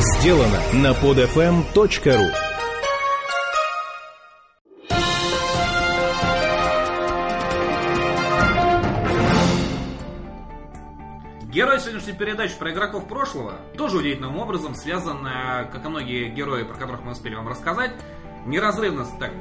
сделано на podfm.ru Герой сегодняшней передачи про игроков прошлого тоже удивительным образом связан, как и многие герои, про которых мы успели вам рассказать, неразрывно... Так,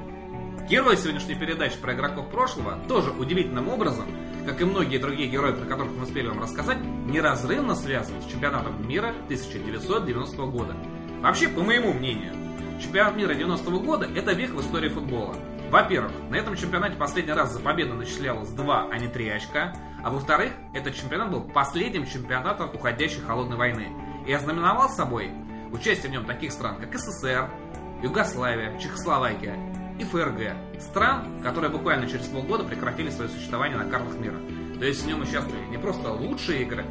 герой сегодняшней передачи про игроков прошлого тоже удивительным образом, как и многие другие герои, про которых мы успели вам рассказать, неразрывно связан с чемпионатом мира 1990 года. Вообще, по моему мнению, чемпионат мира 90 года это век в истории футбола. Во-первых, на этом чемпионате последний раз за победу начислялось 2, а не 3 очка. А во-вторых, этот чемпионат был последним чемпионатом уходящей холодной войны. И ознаменовал собой участие в нем таких стран, как СССР, Югославия, Чехословакия и ФРГ. Стран, которые буквально через полгода прекратили свое существование на картах мира. То есть в нем участвовали не просто лучшие игры,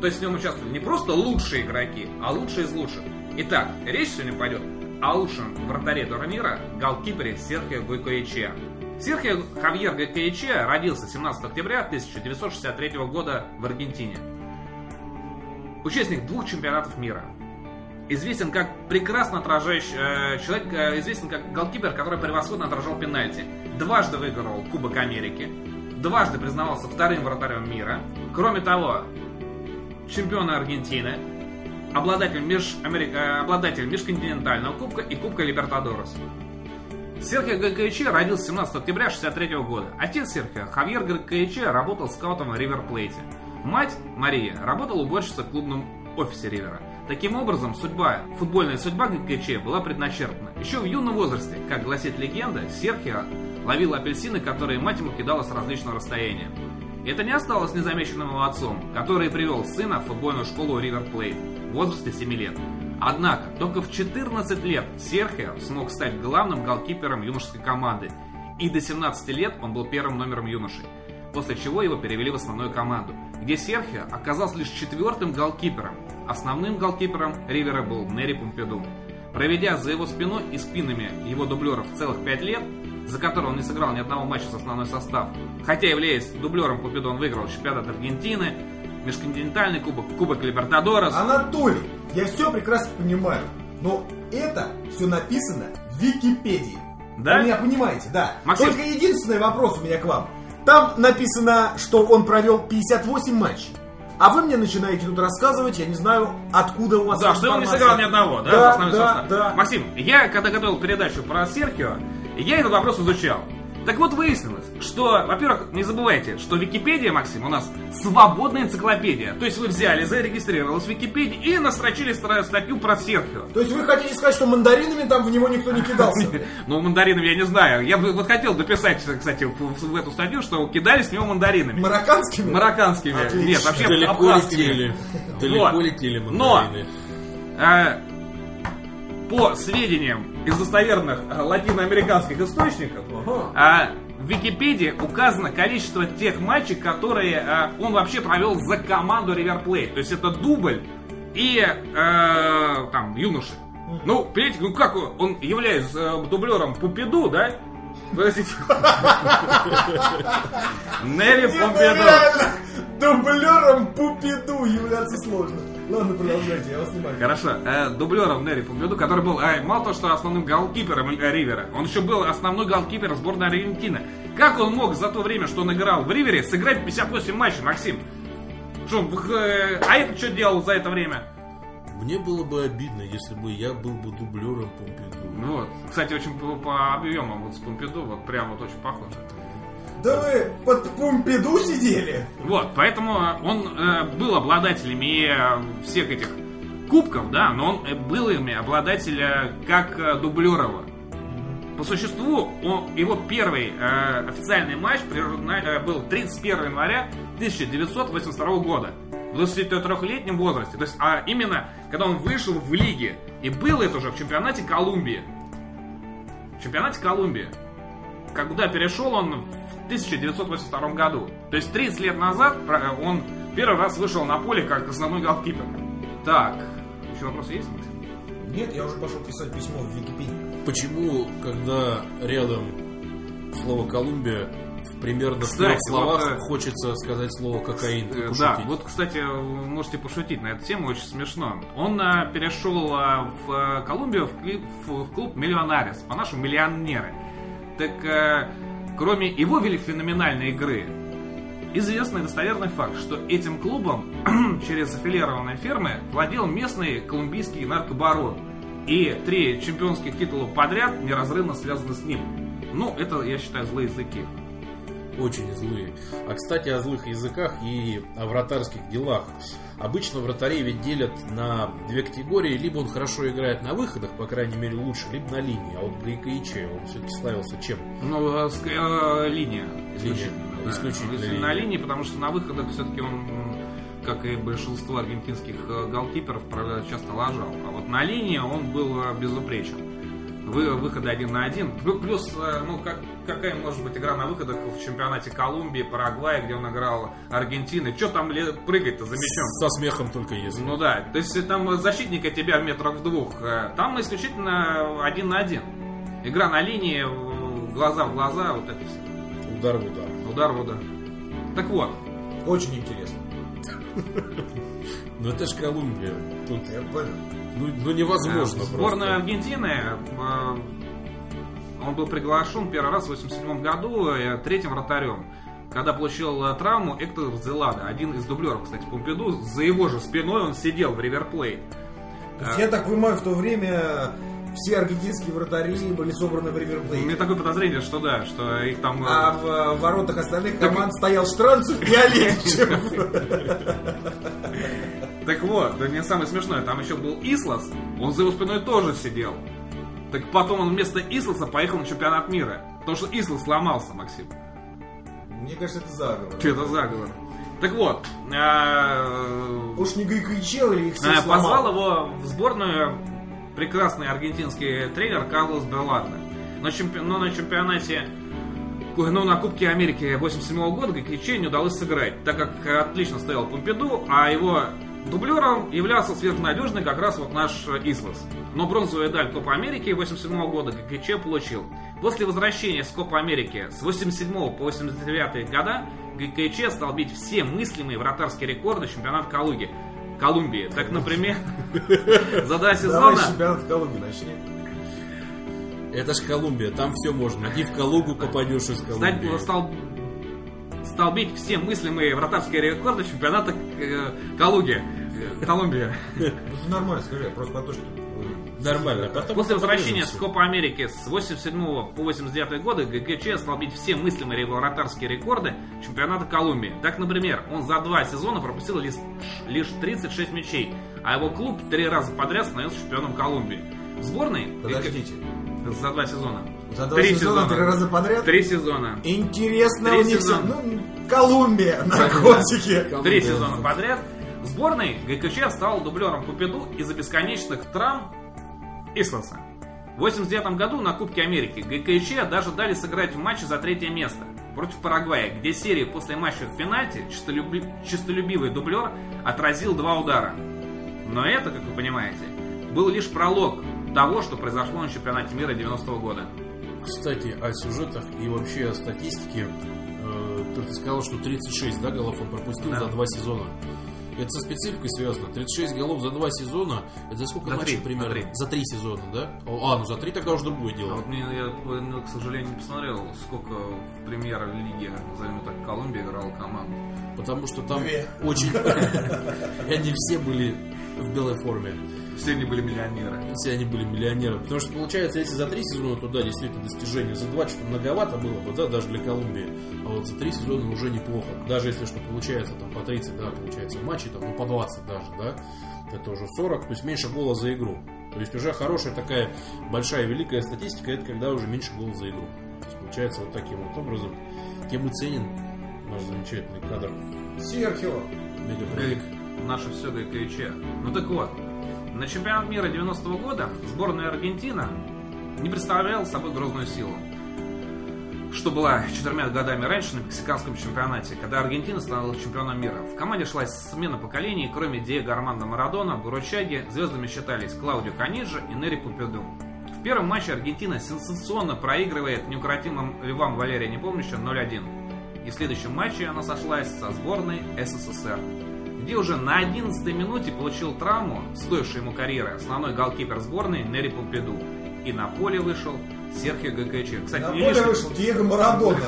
то есть в нем участвовали не просто лучшие игроки, а лучшие из лучших. Итак, речь сегодня пойдет о лучшем вратаре турнира, голкипере Серхио Гойкоиче. Серхио Хавьер Гойкоиче родился 17 октября 1963 года в Аргентине. Участник двух чемпионатов мира. Известен как прекрасно отражающий э, человек, э, известен как голкипер, который превосходно отражал пенальти. Дважды выиграл Кубок Америки, дважды признавался вторым вратарем мира. Кроме того, чемпион Аргентины, обладатель, меж, Америка, э, обладатель межконтинентального кубка и Кубка Либертадорес. Серхио Гайкаичи родился 17 октября 1963 года. Отец Серхио, Хавьер Гайкаичи, работал скаутом в Ривер Плейте. Мать, Мария, работала уборщицей в клубном офисе Ривера. Таким образом, судьба, футбольная судьба Гайкаичи была предначертана. Еще в юном возрасте, как гласит легенда, Серхио ловил апельсины, которые мать ему кидала с различного расстояния. Это не осталось незамеченным его отцом, который привел сына в футбольную школу Плейт в возрасте 7 лет. Однако, только в 14 лет Серхио смог стать главным голкипером юношеской команды, и до 17 лет он был первым номером юноши, после чего его перевели в основную команду, где Серхио оказался лишь четвертым голкипером. Основным голкипером Ривера был Нери Помпиду. Проведя за его спиной и спинами его дублеров целых 5 лет, за которого он не сыграл ни одного матча с основной состав, хотя являясь дублером Помпиду, он выиграл чемпионат Аргентины, межконтинентальный кубок, кубок Либертадорес. Анатолий, я все прекрасно понимаю, но это все написано в Википедии. Да? Вы меня понимаете, да. Максим. Только единственный вопрос у меня к вам. Там написано, что он провел 58 матчей. А вы мне начинаете тут рассказывать, я не знаю, откуда у вас Да, что он не сыграл ни одного, да? Да, да, да. Максим, я когда готовил передачу про Серхио, я этот вопрос изучал. Так вот выяснилось, что, во-первых, не забывайте, что Википедия, Максим, у нас свободная энциклопедия. То есть вы взяли, зарегистрировались в Википедии и настрочили статью про Серхио. То есть вы хотите сказать, что мандаринами там в него никто не кидался? Ну, мандаринами я не знаю. Я бы вот хотел дописать, кстати, в, эту статью, что кидались в него мандаринами. Марокканскими? Марокканскими. Нет, вообще Далеко летели. Далеко летели Но мандарины. э, по сведениям из достоверных э, латиноамериканских источников, э, в Википедии указано количество тех матчей, которые э, он вообще провел за команду Plate. То есть это дубль и э, там юноши. Ну, понимаете, ну как он, является э, дублером Пупиду, да? Подождите. Нери Не, ну Помпиду. реально, дублером Пупиду являться сложно. Ладно, продолжайте, я вас снимаю. Хорошо, э, дублером Нерри Помпиду, который был э, мало того, что основным голкипером э, Ривера, он еще был основной голкипер сборной Аргентины. Как он мог за то время, что он играл в Ривере, сыграть 58 матчей, Максим? Что, э, а это что делал за это время? Мне было бы обидно, если бы я был бы дублером Помпиду. Ну Вот, кстати, очень по, по объемам вот с Помпиду, вот прям вот очень похоже. Да вы под Пумпиду сидели? Вот, поэтому э, он э, был обладателем и э, всех этих кубков, да, но он э, был ими обладатель э, как э, дублерова. По существу, он- его первый э, официальный матч природна- э, был 31 января 1982 года. В 23-летнем возрасте. То есть, а именно, когда он вышел в лиге. И было это уже в чемпионате Колумбии. В чемпионате Колумбии. Когда перешел он 1982 году. То есть 30 лет назад про- он первый раз вышел на поле как основной голкипер. Так, еще вопросы есть? Максим? Нет, я уже пошел писать письмо в Википедию. Почему, когда рядом слово Колумбия, в примерно в Кстати, трех словах вот, э, хочется сказать слово кокаин. и Э. Да, вот, кстати, вы можете пошутить на эту тему, очень смешно. Он а, перешел а, в а, Колумбию в, в- в клуб Миллионарис, по-нашему миллионеры. Так, кроме его феноменальной игры, известный достоверный факт, что этим клубом через аффилированные фирмы владел местный колумбийский наркобарон. И три чемпионских титула подряд неразрывно связаны с ним. Ну, это, я считаю, злые языки. Очень злые. А кстати, о злых языках и о вратарских делах. Обычно вратарей ведь делят на две категории. Либо он хорошо играет на выходах, по крайней мере лучше, либо на линии. А вот Гайкаиче, он все-таки славился чем? Ну, ск- э, линия. Исключительно. да. исключительно линия. На линии, потому что на выходах все-таки он, как и большинство аргентинских э, голкиперов, часто лажал. А вот на линии он был э, безупречен. Вы, выходы один на один. Плю- Плюс, э, ну, как, какая может быть игра на выходах в чемпионате Колумбии, Парагвая, где он играл Аргентины? Че там прыгать-то за мячом? Со смехом только если. Ну да, то есть там защитника тебя в метрах в двух, э, там исключительно один на один. Игра на линии, глаза в глаза, вот это все. Удар в удар. Удар в удар. Так вот, Очень интересно. Ну это ж Колумбия. Тут Я понял. Ну, ну невозможно э, сборная просто. Аргентины, э, он был приглашен первый раз в 87 году э, третьим вратарем. Когда получил э, травму Эктор Зелада, один из дублеров, кстати, Помпиду, за его же спиной он сидел в Риверплей. То есть, я так понимаю, в то время все аргентинские вратари были собраны в У меня такое подозрение, что да, что их там... э, А в э, воротах остальных команд стоял Штранцев и Олегчев. Так вот, да мне самое смешное, там еще был Ислас, он за его спиной тоже сидел. Так потом он вместо Исласа поехал на чемпионат мира. Потому что Ислас сломался, Максим. Мне кажется, это заговор. Че это заговор? Так вот, э, Уж не Гайкаичел или их э, всех позвал сломал? его в сборную прекрасный аргентинский тренер Карлос Белардо. Но, чемпи- но на чемпионате ну, на Кубке Америки 87 года Гайкиче не удалось сыграть, так как отлично стоял Помпиду, а его дублером являлся сверхнадежный как раз вот наш э, Ислас. Но бронзовую медаль Копа Америки 87 года Гайкиче получил. После возвращения с Копа Америки с 87 по 89 года Гайкиче стал бить все мыслимые вратарские рекорды чемпионата Калуги. Колумбии. Так, например, за два Давай сезона... чемпионат Колумбии начни. Это ж Колумбия, там все можно. Иди в Калугу попадешь из Колумбии. стал, стал бить все мыслимые вратарские рекорды чемпионата э, Калуги. Э, Колумбия. Ну, нормально, скажи, просто про то, что... э, Нормально. Потом После возвращения с. Копа Америки с 87 по 89 годы ГГЧ стал бить все мыслимые вратарские рекорды чемпионата Колумбии. Так, например, он за два сезона пропустил лишь, лишь 36 мячей, а его клуб три раза подряд становился чемпионом Колумбии. В сборной Подождите. за два сезона. За два Три сезона сезона. три раза подряд? Три сезона. Интересно Три у них все. сезона. Ну, Колумбия, наркотики. Три Колумбия. сезона подряд. В сборной ГКЧ стал дублером Пупеду из-за бесконечных травм Исласа. В 89 году на Кубке Америки ГКЧ даже дали сыграть в матче за третье место против Парагвая, где серии после матча в пенальти чистолюби- чистолюбивый дублер отразил два удара. Но это, как вы понимаете, был лишь пролог того, что произошло на чемпионате мира 90 года. Кстати, о сюжетах и вообще о статистике. Э, Ты сказал, что 36 да, голов он пропустил Да. за два сезона. Это со спецификой связано. 36 голов за два сезона. Это за сколько За матчей три, примерно? за три. За три сезона, да? А, ну за три тогда уже другое А дело. вот мне, я, ну, к сожалению, не посмотрел, сколько в премьер-лиге, назовем так, Колумбия играла команд. Потому что там Две. очень... И они все были в белой форме. Все они были миллионеры. Все они были миллионеры. Потому что, получается, если за три сезона туда действительно достижение, за два что-то многовато было бы, да, даже для Колумбии. А вот за три сезона уже неплохо. Даже если что получается там по 30, да, получается матчей, там, ну по 20 даже, да, это уже 40, то есть меньше гола за игру. То есть уже хорошая такая большая великая статистика, это когда уже меньше гола за игру. То есть получается вот таким вот образом. Тем и ценен наш замечательный кадр. Серхио. Мегапроект. Наше все ГКЧ. Ну так вот, на чемпионат мира 90 года сборная Аргентина не представляла собой грозную силу. Что была четырьмя годами раньше на мексиканском чемпионате, когда Аргентина стала чемпионом мира. В команде шла смена поколений, кроме Диего Армандо Марадона, Буручаги, звездами считались Клаудио Каниджи и Нери Пупеду. В первом матче Аргентина сенсационно проигрывает неукротимым львам Валерия Непомняща 0-1. И в следующем матче она сошлась со сборной СССР, где уже на 11 минуте получил травму, стоившую ему карьеры, основной голкипер сборной Нери Помпиду. И на поле вышел Серхио ГКЧ. Кстати, На не поле лишний- вышел Диего Марадона,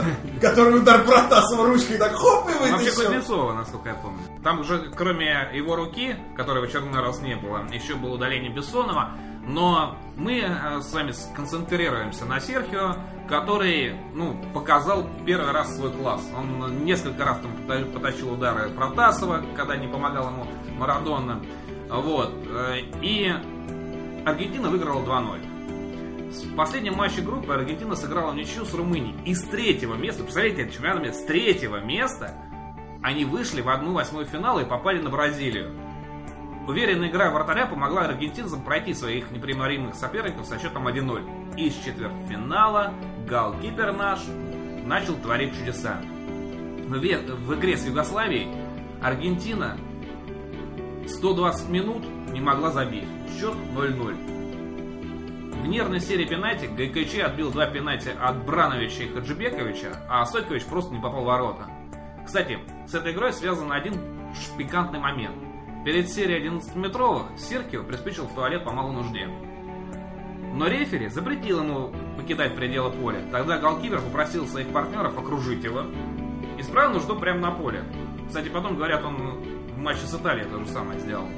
который удар Протасова ручкой так хоп и Вообще вытащил. Кузнецова, насколько я помню. Там уже, кроме его руки, которой в очередной раз не было, еще было удаление Бессонова. Но мы э, с вами сконцентрируемся на Серхио, который ну, показал первый раз свой класс. Он несколько раз там пота- потащил удары Протасова, когда не помогал ему Марадона. Вот. э, И Аргентина выиграла 2-0. В последнем матче группы Аргентина сыграла ничью с Румынией. И с третьего места, представляете, чемпионат с третьего места они вышли в одну восьмую финала и попали на Бразилию. Уверенная игра вратаря помогла аргентинцам пройти своих непримиримых соперников со счетом 1-0. И с четвертьфинала голкипер наш начал творить чудеса. В, в игре с Югославией Аргентина 120 минут не могла забить. Счет 0-0. В нервной серии пенальти ГКЧ отбил два пенальти от Брановича и Хаджибековича, а Сойкович просто не попал в ворота. Кстати, с этой игрой связан один пикантный момент. Перед серией 11-метровых Сиркио приспичил в туалет по малой нужде. Но рефери запретил ему покидать пределы поля. Тогда голкипер попросил своих партнеров окружить его. И справил нужду прямо на поле. Кстати, потом говорят, он в матче с Италией то же самое сделал.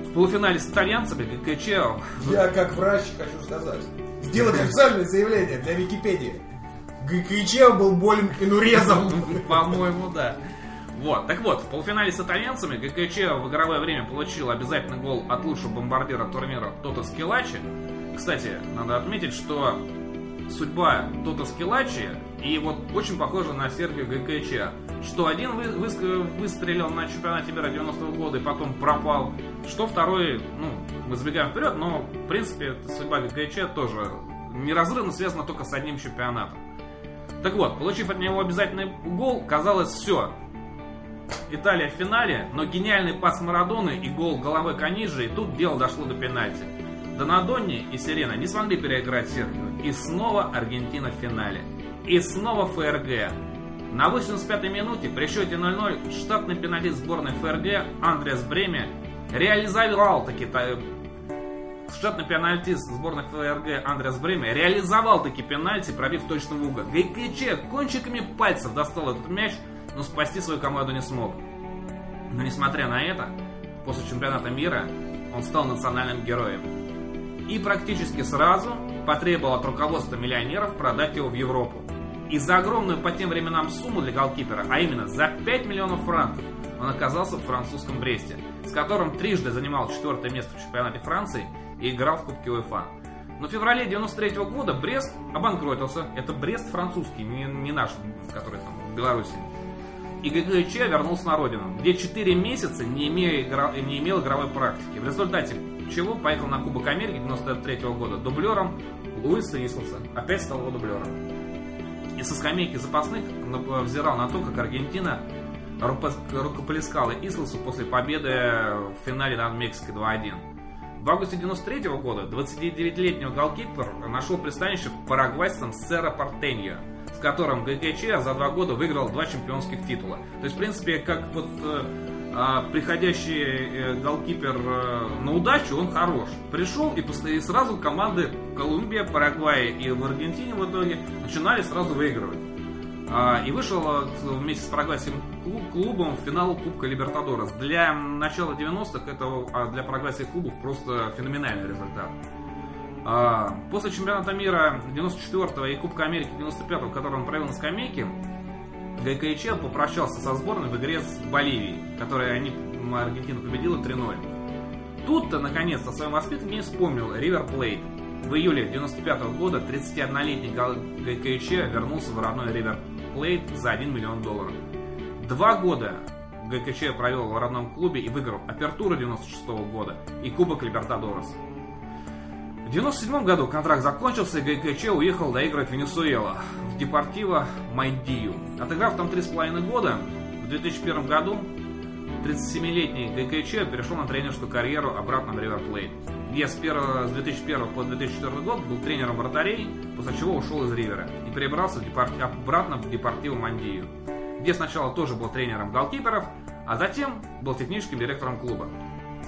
В полуфинале с итальянцами ГКЧ Я как врач хочу сказать. Сделать официальное заявление для Википедии. ГКЧ был болен инурезом. По-моему, да. Вот, так вот, в полуфинале с итальянцами ГКЧ в игровое время получил обязательный гол от лучшего бомбардира турнира Тота Скилачи. Кстати, надо отметить, что судьба Тота Скилачи и вот очень похожа на Сергея ГКЧ. Что один вы- выс- выстрелил на чемпионате мира 90-го года и потом пропал, что второй, ну, мы забегаем вперед, но в принципе судьба ГКЧ тоже неразрывно связана только с одним чемпионатом. Так вот, получив от него обязательный гол, казалось все. Италия в финале, но гениальный пас Марадоны и гол головой Каниджи, и тут дело дошло до пенальти. Донадонни и Сирена не смогли переиграть Серхио. И снова Аргентина в финале. И снова ФРГ. На 85-й минуте при счете 0-0 штатный пенальтист сборной ФРГ Андреас Бреме реализовал таки та- штатный пенальтист сборной ФРГ Андреас Бреме реализовал таки пенальти, пробив точно в угол. ГКЧ кончиками пальцев достал этот мяч, но спасти свою команду не смог. Но несмотря на это, после чемпионата мира он стал национальным героем. И практически сразу потребовал от руководства миллионеров продать его в Европу. И за огромную по тем временам сумму для голкипера, а именно за 5 миллионов франков, он оказался в французском Бресте, с которым трижды занимал четвертое место в чемпионате Франции и играл в Кубке УЕФА. Но в феврале 93 года Брест обанкротился. Это Брест французский, не, не наш, который там в Беларуси. И ГГЧ вернулся на родину, где 4 месяца не, имея игра- не имел игровой практики. В результате чего поехал на Кубок Америки 93 года дублером Луиса Ислса. Опять стал его дублером. И со скамейки запасных взирал на то, как Аргентина рукоплескала Ислсу после победы в финале над Мексикой 2-1. В августе 93 года 29-летний голкипер нашел пристанище в парагвайском Серра Портеньо, с которым ГКЧ за два года выиграл два чемпионских титула. То есть, в принципе, как вот э, а, приходящий э, голкипер э, на удачу, он хорош. Пришел и, и сразу команды Колумбия, Парагвай и в Аргентине в итоге начинали сразу выигрывать. А, И вышел вместе с парагвайским клуб- клубом в финал Кубка Либертадорес. Для начала 90-х это а, для парагвайских клубов просто феноменальный результат. А, После чемпионата мира 94 и Кубка Америки 95 который он провел на скамейке, Гойкочеа попрощался со сборной в игре с Боливией, которой они, Аргентина победила 3-0. Тут-то, наконец-то, о своем воспитании вспомнил Ривер Плейт. В июле 95 года 31-летний гол- Гойкочеа вернулся в родной Ривер Плейт за 1 миллион долларов. Два года Гойкочеа провел в родном клубе и выиграл Апертуру 96 года и Кубок Либертадорес. В 97 году контракт закончился, и ГКЧ уехал доигрывать Венесуэла, в Депортиво Майдию. Отыграв там 3,5 года, в 2001 году 37-летний ГКЧ перешел на тренерскую карьеру обратно в Ривер Плейт, где с, 1, с 2001 по 2004 год был тренером вратарей, после чего ушел из Ривера и перебрался в депорт... обратно в Депортиву Мандию, где сначала тоже был тренером голкиперов, а затем был техническим директором клуба.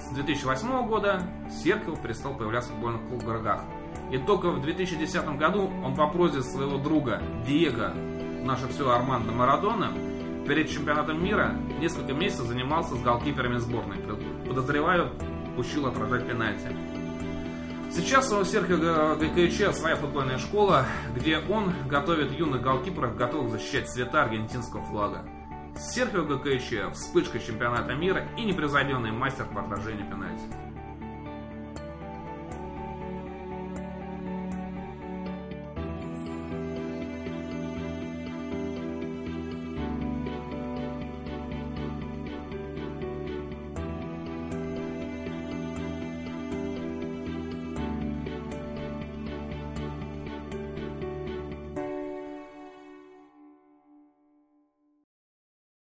С 2008 года Серхио перестал появляться в футбольных клубах. И только в 2010 году он по просьбе своего друга Диего, наше все Армандо Марадона, перед чемпионатом мира несколько месяцев занимался с голкиперами сборной. Подозреваю, учил отражать пенальти. Сейчас у Серхио ГКЧ своя футбольная школа, где он готовит юных голкиперов, готовых защищать цвета аргентинского флага. Серхио ГКЧ, вспышка чемпионата мира и непревзойденный мастер по отражению пенальти.